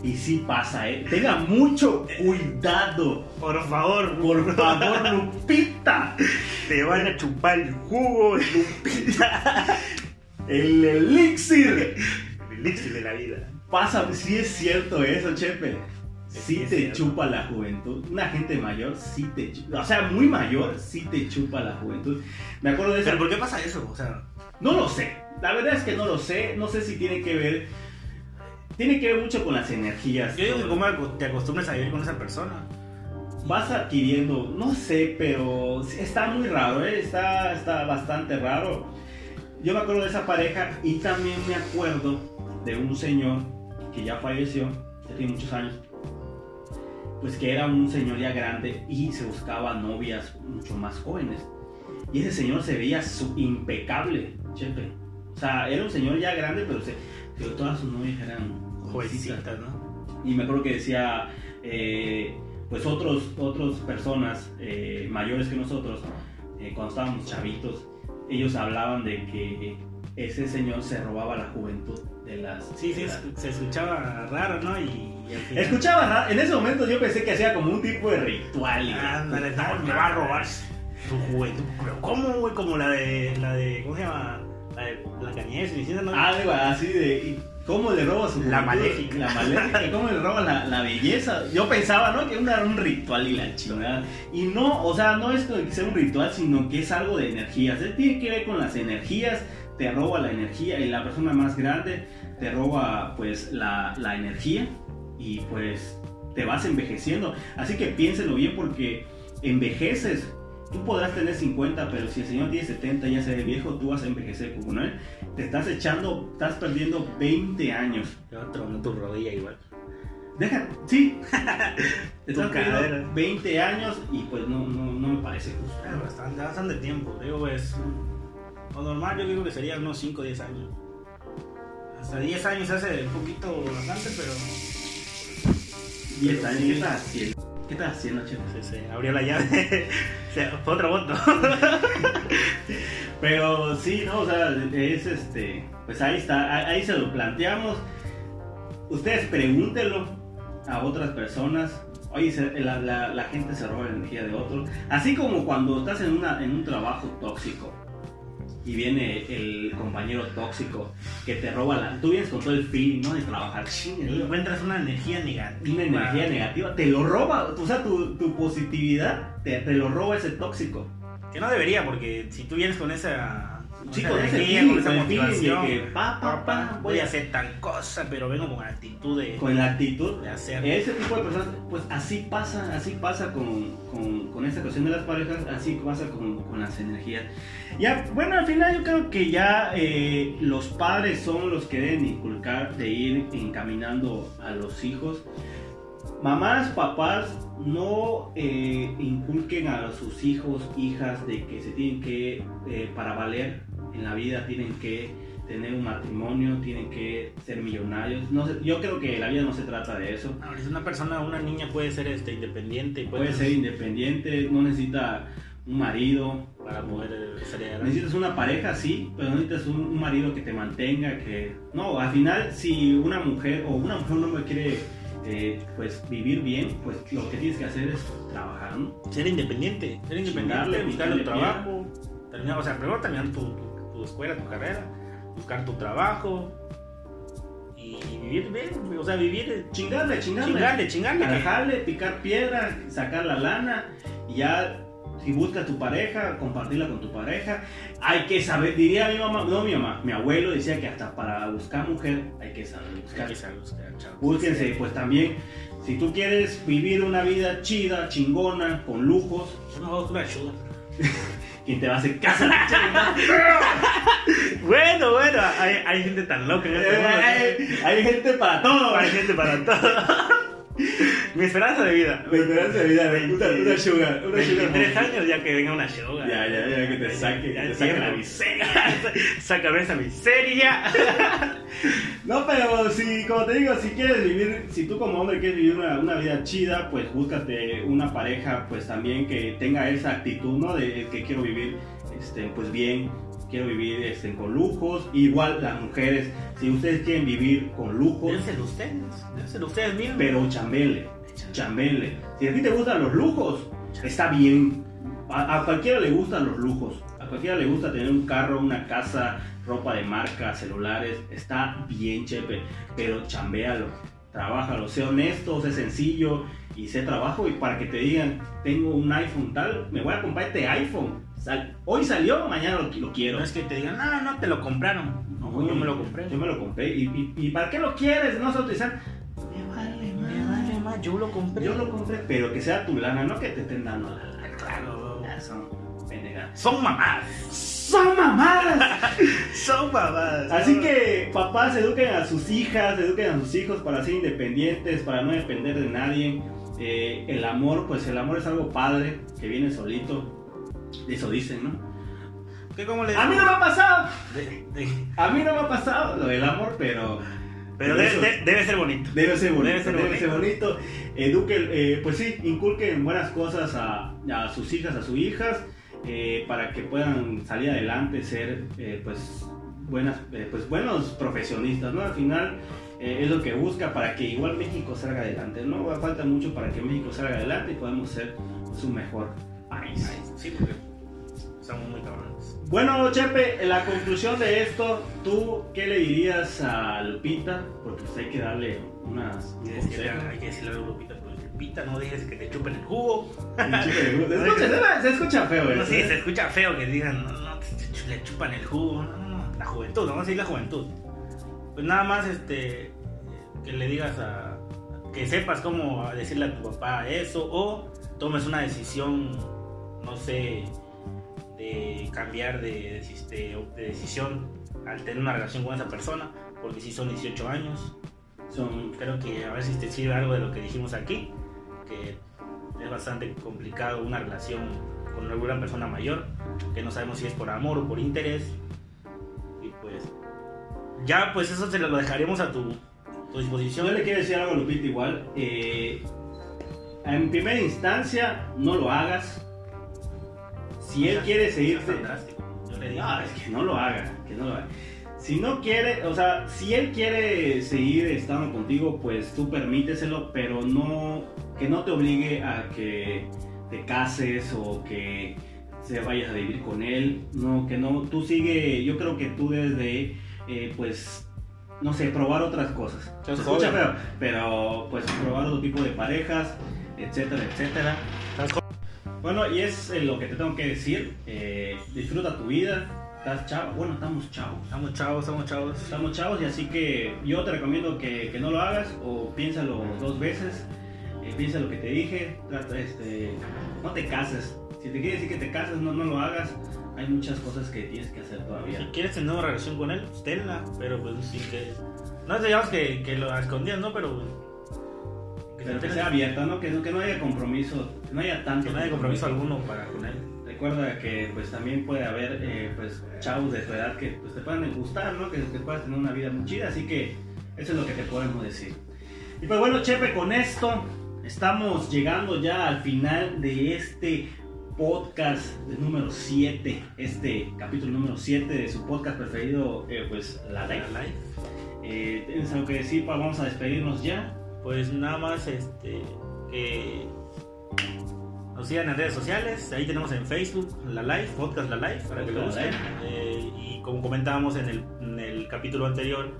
y sí pasa, ¿eh? Tenga mucho cuidado. Por favor, Por favor, Lupita. te van a chupar el jugo, Lupita. El elixir. El elixir de la vida. Pasa, sí es cierto eso, Chepe. Sí, es te cierto. chupa la juventud. Una gente mayor sí te chupa. O sea, muy mayor sí te chupa la juventud. Me acuerdo de eso. Pero ¿por qué pasa eso? O sea, No lo sé. La verdad es que no lo sé. No sé si tiene que ver. Tiene que ver mucho con las energías. yo digo que como te acostumbres a vivir con esa persona. vas adquiriendo, no sé, pero está muy raro, ¿eh? está, está bastante raro. Yo me acuerdo de esa pareja y también me acuerdo de un señor que ya falleció, ya tiene muchos años, pues que era un señor ya grande y se buscaba novias mucho más jóvenes. Y ese señor se veía impecable, chepe. O sea, era un señor ya grande, pero, se, pero todas sus novias eran jovencitas. Jovencitas, ¿no? Y me acuerdo que decía, eh, pues otros, otras personas eh, mayores que nosotros, eh, cuando estábamos chavitos, ellos hablaban de que ese señor se robaba la juventud de las... Sí, sí, de es- las- se escuchaba raro, ¿no? Y, final- Escuchaba, en ese momento yo pensé que hacía como un tipo de ritual. Ándale, no, me va a robar su juventud. Pero ¿cómo, güey? Como la de, la de, ¿cómo se llama? La de Blancanieves Cenicienta, ¿no? Algo así de... ¿y ¿Cómo le roba su La maléfica. La maléfica, ¿cómo le roba la, la belleza? Yo pensaba, ¿no? Que era un ritual y la chingada. Y no, o sea, no es que sea un ritual, sino que es algo de energías. ¿eh? Tiene que ver con las energías, te roba la energía y la persona más grande te roba pues la, la energía y pues te vas envejeciendo. Así que piénsenlo bien porque envejeces. Tú podrás tener 50, pero si el señor tiene 70 y ya se ve viejo, tú vas a envejecer como él. Te estás echando, estás perdiendo 20 años. Te va a tronar tu rodilla igual. Deja, sí. <laughs> Te estás perdiendo cadera. 20 años y pues no, no, no me parece justo. Es bastante, bastante tiempo. Digo, pues, lo normal yo digo que sería unos 5 o 10 años. Hasta 10 años hace un poquito bastante, pero 10 años, ¿qué estás haciendo? ¿Qué estás haciendo, se, se abrió la llave. <laughs> o sea, fue otro voto. <laughs> Pero sí, no, o sea, es este, pues ahí está, ahí se lo planteamos. Ustedes pregúntenlo a otras personas. Oye, la, la- la gente se roba la energía de otros. Así como cuando estás en, una, en un trabajo tóxico y viene el compañero tóxico que te roba la... Tú vienes con todo el feeling, ¿no? De trabajar. y Chingue, encuentras una energía negativa. una energía negativa. Te lo roba. O sea, tu, tu positividad te, te lo roba ese tóxico. Que no debería, porque si tú vienes con esa. Sí, con energía, con esa con el feeling de motivación. que pa, pa, pa, voy a hacer tal cosa, pero vengo con actitud de, Con la actitud. de hacer. Ese tipo de personas, pues así pasa, así pasa con, con, con esta cuestión de las parejas, así pasa con, con las energías. Ya, bueno, al final yo creo que ya eh, los padres son los que deben inculcar de ir encaminando a los hijos. Mamás, papás, no eh, inculquen a sus hijos, hijas, de que se tienen que, eh, para valer en la vida, tienen que tener un matrimonio, tienen que ser millonarios. No sé, yo creo que la vida no se trata de eso. Si una persona, una niña puede ser este, independiente. Puede ser independiente, no necesita un marido. Para poder eh, adelante. Necesitas una pareja, sí, pero no necesitas un, un marido que te mantenga, que... No, al final, si una mujer o una mujer un hombre quiere eh, pues vivir bien, pues lo que tienes que hacer es trabajar, ¿no? Ser independiente. Ser independiente, buscar un picarle trabajo. Terminar, o sea, primero terminar tu, tu, escuela, tu carrera. Buscar tu trabajo. Y vivir bien. O sea, vivir. Chingarle, chingarle. Chingarle, chingarle. Dejarle, picar piedra, sacar la lana y ya si buscas tu pareja, compartirla con tu pareja. Hay que saber, diría mi mamá, no mi mamá, mi abuelo decía que hasta para buscar mujer hay que saber buscar. Hay que saber buscar, chavos. Búsquense, pues también, si tú quieres vivir una vida chida, chingona, con lujos, Una una. <laughs> ¿quién te va a hacer caso? <laughs> Bueno, bueno, hay, hay gente tan loca en este mundo. Eh, hay gente para todo. Hay gente para todo. Mi esperanza de vida. La esperanza de vida, una, una sugar, una sugar 23 mommy. años ya que venga una sugar. Ya, ya, ya, que te saque, Ya te saque la miseria. <laughs> Sácame esa miseria. <laughs> No, pero si, como te digo, si quieres vivir, si tú como hombre quieres vivir una, una vida chida, pues búscate una pareja, pues también que tenga esa actitud, ¿no? De que quiero vivir, este, pues bien, quiero vivir, este, con lujos. Igual las mujeres, si ustedes quieren vivir con lujos, Dénselo ustedes. Dénselo ustedes mismos. pero chambele, chambele. Si a ti te gustan los lujos, está bien. A, a cualquiera le gustan los lujos. A cualquiera le gusta tener un carro, una casa, ropa de marca, celulares. Está bien, chepe. Pero chambéalo, trabájalo. Sé honesto, sé sencillo y sé trabajo. Y para que te digan, tengo un iPhone tal, me voy a comprar este iPhone. Sal- hoy salió, mañana lo, lo quiero. No es que te digan, no, no te lo compraron. No, yo me lo compré. Yo me lo compré. ¿Y, y, y para qué lo quieres? No se utilizan. Me vale, Me vale más, yo lo compré. yo lo compré, pero que sea tu lana, no que te estén dando la lana. Claro. Ya son pendejadas. Son mamás. ¡Son mamadas! <laughs> Son mamás. Así que papás eduquen a sus hijas, eduquen a sus hijos para ser independientes, para no depender de nadie. Eh, el amor, pues el amor es algo padre, que viene solito. Eso dicen, ¿no? ¿Qué cómo le A mí no me ha pasado. De- de- A mí no me ha pasado lo del amor, pero... Pero debe, de- debe ser bonito. Debe ser bonito, Debe ser debe bonito. ser bonito. Eduquen, eh, pues sí, inculquen buenas cosas a, a sus hijas, a sus hijas, eh, para que puedan salir adelante, ser eh, pues buenas, pues buenos profesionistas, ¿no? Al final es lo que busca para que igual México salga adelante, ¿no? Falta mucho para que México salga adelante y podamos ser su mejor Sí, porque estamos muy cabrones. Bueno, Chepe, en la conclusión de esto, ¿tú qué le dirías a Lupita? Porque pues, hay que darle unas... un Hay que hay que decirle a Lupita, pues, Lupita, no dejes que te chupen el jugo. <laughs> Se escucha, se escucha feo, No, eso, sí, ¿eh? se escucha feo que digan, no, no, te, le chupan el jugo. No, no, no, la juventud, vamos a decir la juventud. Pues nada más este que le digas a. que sepas cómo decirle a tu papá eso o tomes una decisión, no sé, de cambiar de, de, de decisión al tener una relación con esa persona, porque si son 18 años, Son, creo que a ver si te sirve algo de lo que dijimos aquí, que es bastante complicado una relación con alguna persona mayor, que no sabemos si es por amor o por interés. Y pues, ya pues eso se lo dejaremos a tu, tu disposición. yo le quiero decir algo a Lupita igual. eh, en primera instancia, no lo hagas. Si él quiere Es seguirte... fantástico. Yo le digo, No, es que no lo haga, que no lo haga. Si no quiere, o sea, si él quiere seguir estando contigo, pues tú permíteselo, pero no, que no te obligue a que te cases o que se vayas a vivir con él, no, que no, tú sigue, yo creo que tú debes de, eh, pues, no sé, probar otras cosas. Se escucha feo, pero pues probar otro tipo de parejas, etcétera, etcétera. Bueno, y es eh, lo que te tengo que decir. eh, disfruta tu vida. Estás chavo. Bueno, estamos chavos. Estamos chavos, estamos chavos. Estamos chavos y así que yo te recomiendo que, que no lo hagas o piénsalo dos veces. eh, piensa lo que te dije. Trata, este, no te cases. Si te quiere decir que te cases, no, no lo hagas. Hay muchas cosas que tienes que hacer Si todavía. quieres tener una relación con él, pues tenla, pero pues sí que... No digamos que, que lo escondías, ¿no? Pero... Pero que sea abierta, ¿no? Que, no, que no haya compromiso. Que no haya tanto. Que no haya compromiso alguno para con él. recuerda que pues también puede haber eh, pues chavos de tu edad que pues, te puedan gustar, ¿no? Que, que puedas tener una vida muy chida, así que eso es lo que te podemos decir. Y pues bueno, Chepe, con esto estamos llegando ya al final de este podcast número 7, este capítulo número 7 de su podcast preferido, eh, pues La Life. La. Eh, ¿Tienes algo que decir? Pa? Vamos a despedirnos ya. Pues nada más este que nos sigan en redes sociales, ahí tenemos en Facebook La Live, Podcast La Live, para que lo busquen. Eh, y como comentábamos en el, en el capítulo anterior,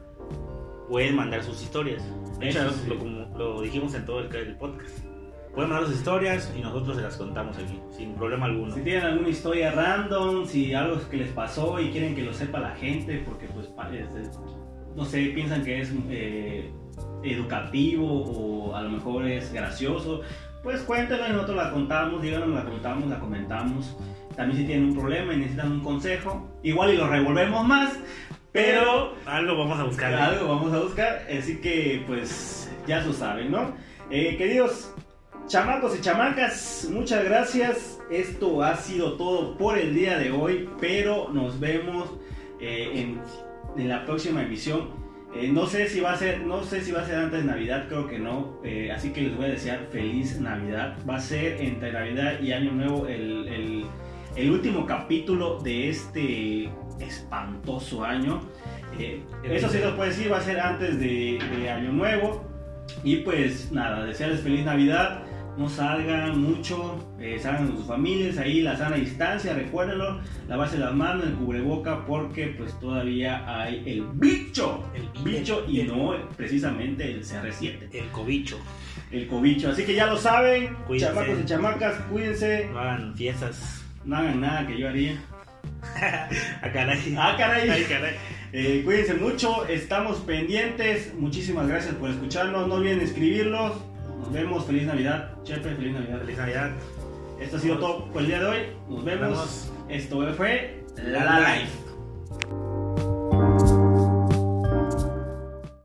pueden mandar sus historias. De hecho, sí. lo, como lo dijimos en todo el, el podcast. Pueden mandar sus historias y nosotros se las contamos aquí, sin problema alguno. Si tienen alguna historia random, si algo que les pasó y quieren que lo sepa la gente, porque pues no sé, piensan que es eh, educativo o a lo mejor es gracioso, pues cuéntenlo y nosotros la contamos, díganos, la contamos, la comentamos. También si tienen un problema y necesitan un consejo, igual y lo revolvemos más, pero Pero algo vamos a buscar. ¿eh? algo vamos a buscar, así que pues ya lo saben, ¿no? Eh, queridos chamacos y chamacas, muchas gracias. Esto ha sido todo por el día de hoy, pero nos vemos eh, en, en la próxima emisión. Eh, no sé si va a ser, no sé si va a ser antes de Navidad, creo que no. eh, así que les voy a desear feliz Navidad. Va a ser entre Navidad y Año Nuevo el, el- último capítulo de este espantoso año. Eh, eso sí lo puedo decir, va a ser antes de, de Año Nuevo. Y pues nada, desearles feliz Navidad. No salgan mucho, eh, salgan con sus familias, ahí la sana distancia, recuérdenlo, lavarse las manos, el cubreboca, porque pues todavía hay el bicho, El bicho y el- no precisamente el CR7, El cobicho. el cobicho. Así que ya lo saben, Cuídense. chamacos y chamacas, cuídense, No hagan fiestas. no hagan nada que yo haría. A <laughs> caray. Ah, caray. Ay, caray. Eh, cuídense mucho, estamos pendientes. Muchísimas gracias por escucharnos. No olviden escribirlos. Nos vemos. Feliz Navidad. Chepe, feliz Navidad. Feliz Navidad. Esto ha sido todo por el día de hoy. Nos vemos. Nos vemos. Esto fue La La Life. Life.